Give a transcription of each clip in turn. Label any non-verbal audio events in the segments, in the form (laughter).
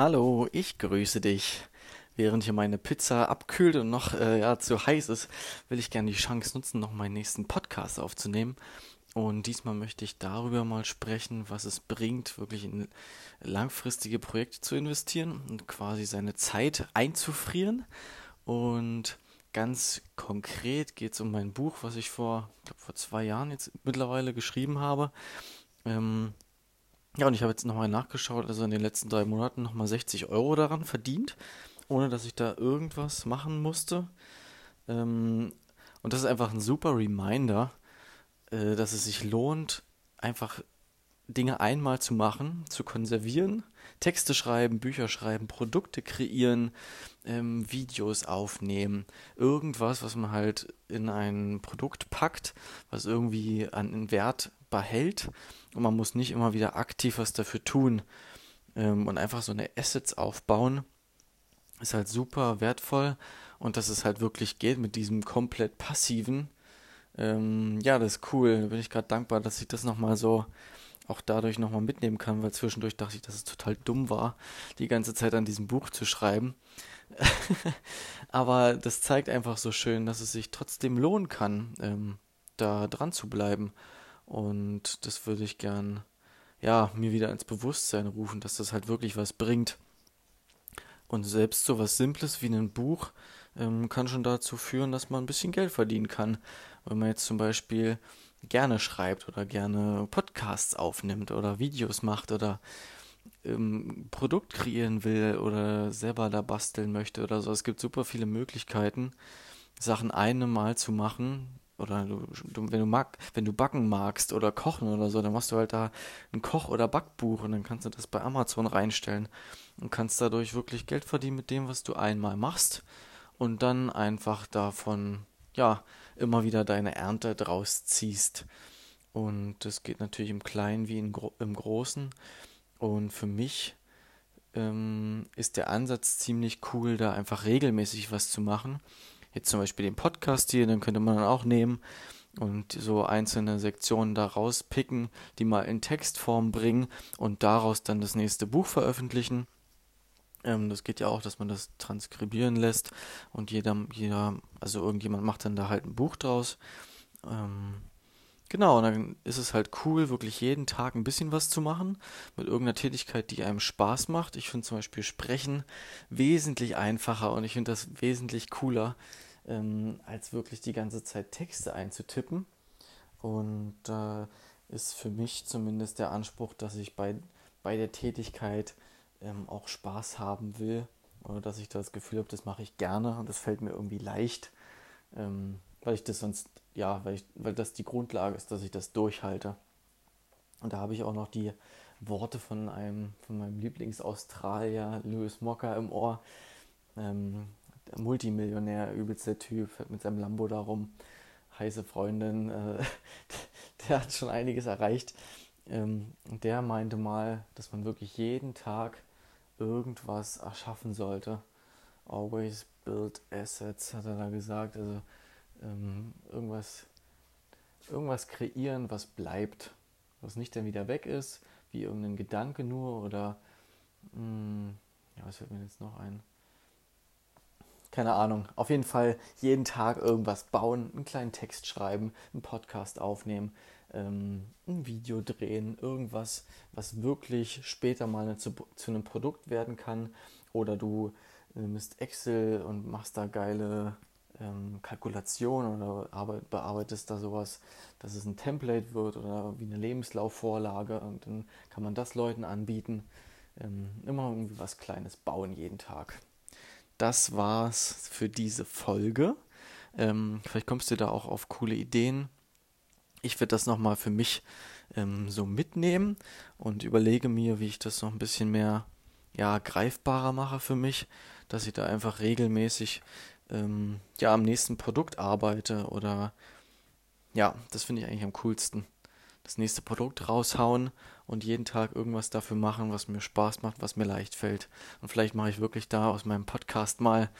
Hallo, ich grüße dich. Während hier meine Pizza abkühlt und noch äh, ja, zu heiß ist, will ich gerne die Chance nutzen, noch meinen nächsten Podcast aufzunehmen. Und diesmal möchte ich darüber mal sprechen, was es bringt, wirklich in langfristige Projekte zu investieren und quasi seine Zeit einzufrieren. Und ganz konkret geht es um mein Buch, was ich vor, glaub, vor zwei Jahren jetzt mittlerweile geschrieben habe. Ähm, ja, und ich habe jetzt nochmal nachgeschaut, also in den letzten drei Monaten nochmal 60 Euro daran verdient, ohne dass ich da irgendwas machen musste. Ähm, und das ist einfach ein super Reminder, äh, dass es sich lohnt, einfach Dinge einmal zu machen, zu konservieren, Texte schreiben, Bücher schreiben, Produkte kreieren, ähm, Videos aufnehmen, irgendwas, was man halt in ein Produkt packt, was irgendwie an Wert behält und man muss nicht immer wieder aktiv was dafür tun ähm, und einfach so eine Assets aufbauen, ist halt super wertvoll und dass es halt wirklich geht mit diesem komplett passiven. Ähm, ja, das ist cool. Da bin ich gerade dankbar, dass ich das nochmal so auch dadurch nochmal mitnehmen kann, weil zwischendurch dachte ich, dass es total dumm war, die ganze Zeit an diesem Buch zu schreiben. (laughs) Aber das zeigt einfach so schön, dass es sich trotzdem lohnen kann, ähm, da dran zu bleiben. Und das würde ich gern, ja, mir wieder ins Bewusstsein rufen, dass das halt wirklich was bringt. Und selbst so was Simples wie ein Buch ähm, kann schon dazu führen, dass man ein bisschen Geld verdienen kann. Wenn man jetzt zum Beispiel gerne schreibt oder gerne Podcasts aufnimmt oder Videos macht oder ähm, Produkt kreieren will oder selber da basteln möchte oder so. Es gibt super viele Möglichkeiten, Sachen einmal zu machen, oder du, du, wenn du mag, wenn du backen magst oder kochen oder so, dann machst du halt da ein Koch- oder Backbuch und dann kannst du das bei Amazon reinstellen und kannst dadurch wirklich Geld verdienen mit dem, was du einmal machst und dann einfach davon, ja, immer wieder deine Ernte draus ziehst. Und das geht natürlich im Kleinen wie im, im Großen. Und für mich ähm, ist der Ansatz ziemlich cool, da einfach regelmäßig was zu machen jetzt zum Beispiel den Podcast hier, den könnte man dann auch nehmen und so einzelne Sektionen da rauspicken, die mal in Textform bringen und daraus dann das nächste Buch veröffentlichen. Ähm, das geht ja auch, dass man das transkribieren lässt und jeder, jeder, also irgendjemand macht dann da halt ein Buch draus. Ähm, Genau, und dann ist es halt cool, wirklich jeden Tag ein bisschen was zu machen mit irgendeiner Tätigkeit, die einem Spaß macht. Ich finde zum Beispiel Sprechen wesentlich einfacher und ich finde das wesentlich cooler, ähm, als wirklich die ganze Zeit Texte einzutippen. Und da äh, ist für mich zumindest der Anspruch, dass ich bei, bei der Tätigkeit ähm, auch Spaß haben will oder dass ich das Gefühl habe, das mache ich gerne und das fällt mir irgendwie leicht. Ähm, weil ich das sonst, ja, weil, ich, weil das die Grundlage ist, dass ich das durchhalte. Und da habe ich auch noch die Worte von einem, von meinem Lieblingsaustralier, Louis Mocker, im Ohr. Ähm, Multimillionär, übelster Typ, mit seinem Lambo darum, heiße Freundin, äh, (laughs) der hat schon einiges erreicht. Ähm, der meinte mal, dass man wirklich jeden Tag irgendwas erschaffen sollte. Always build assets, hat er da gesagt. Also ähm, irgendwas, irgendwas kreieren, was bleibt, was nicht dann wieder weg ist, wie irgendein Gedanke nur oder mh, hm, ja, was fällt mir jetzt noch ein? Keine Ahnung. Auf jeden Fall jeden Tag irgendwas bauen, einen kleinen Text schreiben, einen Podcast aufnehmen, ähm, ein Video drehen, irgendwas, was wirklich später mal zu, zu einem Produkt werden kann. Oder du nimmst Excel und machst da geile ähm, Kalkulation oder arbeit, bearbeitest da sowas, dass es ein Template wird oder wie eine Lebenslaufvorlage und dann kann man das Leuten anbieten. Ähm, immer irgendwie was Kleines bauen jeden Tag. Das war's für diese Folge. Ähm, vielleicht kommst du da auch auf coole Ideen. Ich werde das nochmal für mich ähm, so mitnehmen und überlege mir, wie ich das noch ein bisschen mehr ja, greifbarer mache für mich, dass ich da einfach regelmäßig ähm, ja, am nächsten Produkt arbeite oder ja, das finde ich eigentlich am coolsten. Das nächste Produkt raushauen und jeden Tag irgendwas dafür machen, was mir Spaß macht, was mir leicht fällt. Und vielleicht mache ich wirklich da aus meinem Podcast mal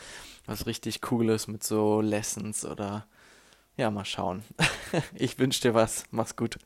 was richtig Cooles mit so Lessons oder ja, mal schauen. (laughs) ich wünsche dir was. Mach's gut.